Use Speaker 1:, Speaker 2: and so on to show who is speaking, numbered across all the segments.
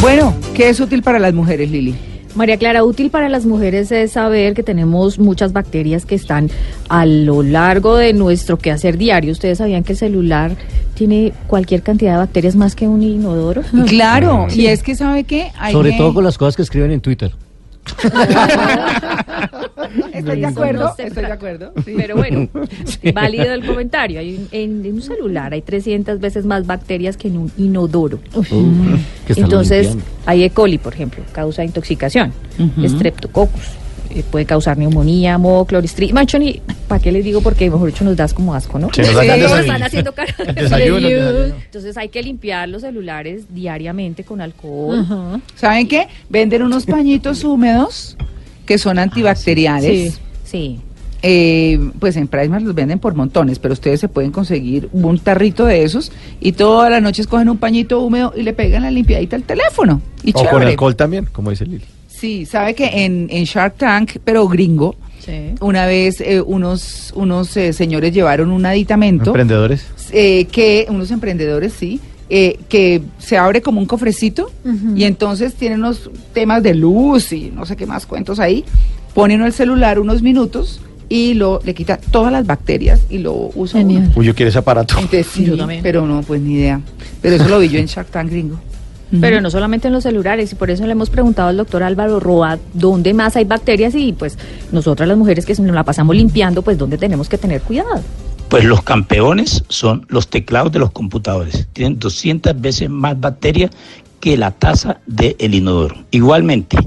Speaker 1: Bueno, ¿qué es útil para las mujeres, Lili?
Speaker 2: María Clara, útil para las mujeres es saber que tenemos muchas bacterias que están a lo largo de nuestro quehacer diario. ¿Ustedes sabían que el celular tiene cualquier cantidad de bacterias más que un inodoro?
Speaker 1: Claro, y es que sabe qué, Hay
Speaker 3: Sobre
Speaker 1: que-
Speaker 3: todo con las cosas que escriben en Twitter.
Speaker 1: Estoy de acuerdo, estoy de acuerdo. sí.
Speaker 2: Pero bueno, válido el comentario. Hay un- en, en un celular hay 300 veces más bacterias que en un inodoro. Entonces, hay E. coli, por ejemplo, causa intoxicación. Streptococcus, eh, puede causar neumonía, moho, cloristri. Macho, ni, ¿para qué les digo? Porque mejor dicho nos das como asco, ¿no?
Speaker 3: Sí, de-
Speaker 2: están haciendo cara
Speaker 3: desayuno.
Speaker 2: Entonces hay que limpiar los celulares diariamente con alcohol.
Speaker 1: ¿Saben qué? Venden unos pañitos húmedos que son antibacteriales.
Speaker 2: Sí.
Speaker 1: Eh, pues en Pricemark los venden por montones, pero ustedes se pueden conseguir un tarrito de esos y todas las noches cogen un pañito húmedo y le pegan la limpiadita al teléfono. Y
Speaker 4: O con alcohol también, como dice Lili.
Speaker 1: Sí, sabe que en, en Shark Tank, pero gringo,
Speaker 2: Sí.
Speaker 1: una vez eh, unos, unos eh, señores llevaron un aditamento
Speaker 4: Emprendedores.
Speaker 1: eh, que, unos emprendedores, sí, eh, que se abre como un cofrecito y entonces tiene unos temas de luz y no sé qué más cuentos ahí. Pone uno el celular unos minutos y lo le quita todas las bacterias y lo usa. uno.
Speaker 4: Uy, yo quiero ese aparato.
Speaker 1: Entonces, sí,
Speaker 2: Yo también.
Speaker 1: pero no, pues ni idea. Pero eso lo vi yo en Shark Tank gringo.
Speaker 2: Pero no solamente en los celulares, y por eso le hemos preguntado al doctor Álvaro Roa dónde más hay bacterias y pues nosotras las mujeres que nos la pasamos limpiando, pues dónde tenemos que tener cuidado.
Speaker 5: Pues los campeones son los teclados de los computadores. Tienen 200 veces más bacterias que la taza del inodoro. Igualmente,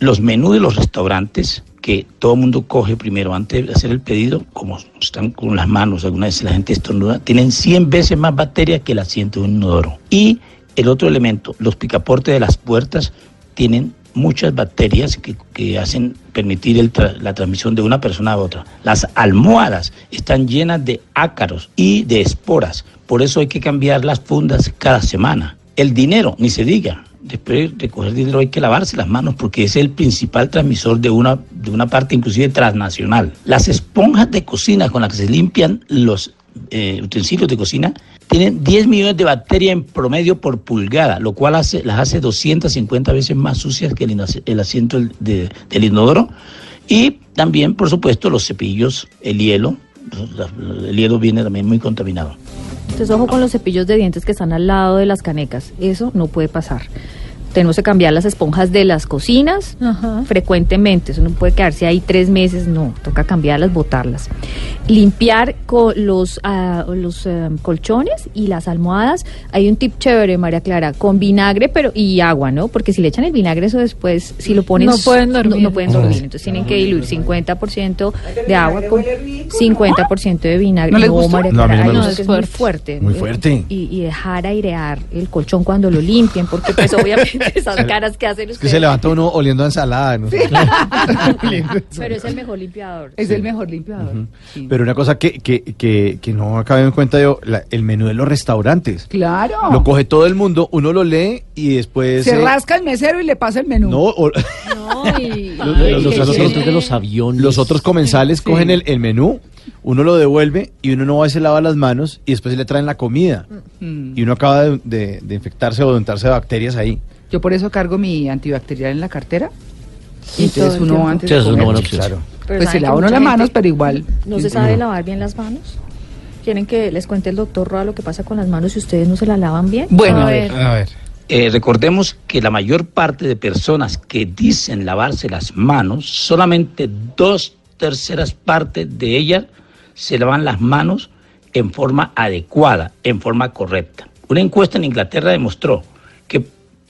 Speaker 5: los menús de los restaurantes que todo el mundo coge primero antes de hacer el pedido, como están con las manos, alguna vez la gente estornuda, tienen 100 veces más bacterias que el asiento de un inodoro. Y el otro elemento, los picaportes de las puertas tienen muchas bacterias que, que hacen permitir la transmisión de una persona a otra. Las almohadas están llenas de ácaros y de esporas, por eso hay que cambiar las fundas cada semana. El dinero, ni se diga. Después de coger dinero hay que lavarse las manos porque es el principal transmisor de una, de una parte inclusive transnacional. Las esponjas de cocina con las que se limpian los eh, utensilios de cocina tienen 10 millones de bacterias en promedio por pulgada, lo cual hace, las hace 250 veces más sucias que el, asiento del- de- del inodoro. Y también, por supuesto, los cepillos, el hielo. El hielo viene también muy contaminado.
Speaker 2: Entonces ojo con los cepillos de dientes que están al lado de las canecas, eso no puede pasar. Tenemos que cambiar las esponjas de las cocinas frecuentemente, eso no puede quedarse ahí tres meses, no, toca cambiarlas, botarlas. Limpiar co- los, ah, los eh, colchones y las almohadas, hay un tip chévere, María Clara, con vinagre pero y agua, ¿no? Porque si le echan el vinagre, eso después, si lo ponen...
Speaker 6: No pueden dormir.
Speaker 2: No, no pueden dormir, entonces tienen que diluir 50% de agua con 50% de vinagre.
Speaker 1: ¿No les gustó?
Speaker 2: María
Speaker 4: No, a mí
Speaker 2: Clara,
Speaker 4: no me
Speaker 2: ay,
Speaker 4: gusta.
Speaker 2: es que es muy fuerte.
Speaker 4: Muy fuerte.
Speaker 2: Y, y dejar airear el colchón cuando lo limpien, porque pues obviamente esas caras que hacen
Speaker 4: Es que
Speaker 2: ustedes.
Speaker 4: se levanta uno oliendo a ensalada. ¿no?
Speaker 2: Pero es el mejor limpiador.
Speaker 1: Es el mejor limpiador. Sí.
Speaker 4: Pero una cosa que, que, que, que no acabé en cuenta yo, la- el menú de los restaurantes.
Speaker 1: Claro.
Speaker 4: Lo coge todo el mundo, uno lo lee y después...
Speaker 1: Se
Speaker 4: eh,
Speaker 1: rasca el mesero y le pasa el menú.
Speaker 4: No, o-
Speaker 2: No, y,
Speaker 4: Los-
Speaker 2: ay,
Speaker 4: los-
Speaker 2: qué
Speaker 4: los- los-
Speaker 2: chévere.
Speaker 3: de los aviones.
Speaker 4: los otros comensales
Speaker 1: Sí.
Speaker 4: cogen el, el menú, uno lo devuelve y uno no va y se lava las manos y después le traen la comida.
Speaker 1: Mm.
Speaker 4: Y uno acaba de, de- de infectarse o de untarse de bacterias ahí.
Speaker 1: Yo por eso cargo mi antibacterial en la cartera.
Speaker 2: Todo
Speaker 1: entonces uno
Speaker 2: tiempo.
Speaker 1: antes
Speaker 3: Sí,
Speaker 1: de
Speaker 3: eso es
Speaker 1: comer,
Speaker 3: buena opción.
Speaker 4: Claro.
Speaker 2: Pero
Speaker 1: pues se lava uno las manos, pero igual.
Speaker 2: ¿No se sabe lavar bien las manos? ¿Quieren que les cuente el doctor Roa lo que pasa con las manos si ustedes no se las lavan bien?
Speaker 1: Bueno,
Speaker 2: A
Speaker 1: a
Speaker 2: ver.
Speaker 4: A ver.
Speaker 5: Eh, recordemos que la mayor parte de personas que dicen lavarse las manos, solamente dos terceras partes de ellas se lavan las manos en forma adecuada, en forma correcta. Una encuesta en Inglaterra demostró que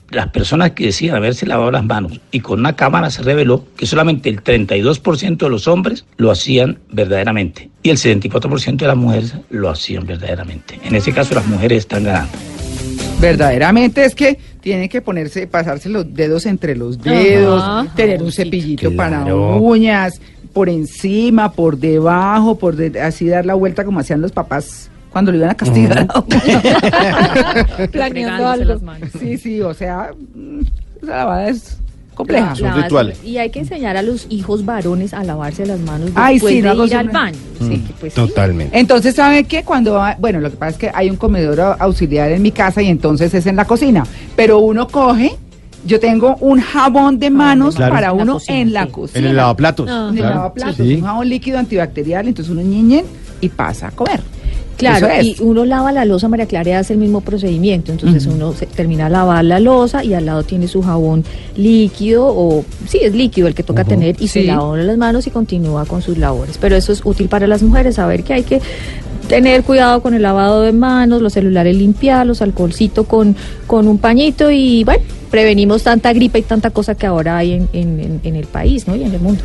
Speaker 5: las personas que decían haberse lavado las manos y con una cámara se reveló que solamente el 32% de los hombres lo hacían verdaderamente y el 74% de las mujeres lo hacían verdaderamente. En ese caso las mujeres están ganando.
Speaker 1: Verdaderamente es que tienen que ponerse, pasarse los dedos entre los dedos,
Speaker 2: Ajá.
Speaker 1: tener un cepillito para
Speaker 3: Claro.
Speaker 1: uñas, por encima, por debajo, por de- así dar la vuelta como hacían los papás cuando lo iban a castigar. Planeando algo.
Speaker 2: las manos.
Speaker 1: Sí, sí, o sea, mm, esa lavada es compleja.
Speaker 4: Son rituales.
Speaker 2: Y hay que enseñar a los hijos varones a lavarse las manos
Speaker 1: Ay,
Speaker 2: después
Speaker 1: sí, no
Speaker 2: de ir al baño. Sí, pues sí.
Speaker 3: Totalmente.
Speaker 1: Entonces, ¿sabe qué? Cuando, va- bueno, lo que pasa es que hay un comedor au- auxiliar en mi casa y entonces es en la cocina, pero uno coge, yo tengo un jabón de manos
Speaker 4: Claro.
Speaker 1: para
Speaker 2: la
Speaker 1: uno
Speaker 2: cocina,
Speaker 1: en la
Speaker 2: sí.
Speaker 1: cocina.
Speaker 4: En el lavaplatos.
Speaker 2: Ah.
Speaker 1: En el
Speaker 4: claro.
Speaker 1: lavaplatos,
Speaker 4: Sí, sí.
Speaker 1: un jabón líquido antibacterial, entonces uno ñiñen y pasa a comer.
Speaker 2: Claro, y uno lava la losa, María Clara hace el mismo procedimiento, entonces uno se, termina de lavar la losa y al lado tiene su jabón líquido o sí, es líquido el que toca tener y se lava las manos y continúa con sus labores. Pero eso es útil para las mujeres, saber que hay que tener cuidado con el lavado de manos, los celulares limpiarlos, alcoholcito con, con un pañito y bueno, prevenimos tanta gripe y tanta cosa que ahora hay en, en, en- el país ¿no? y en el mundo.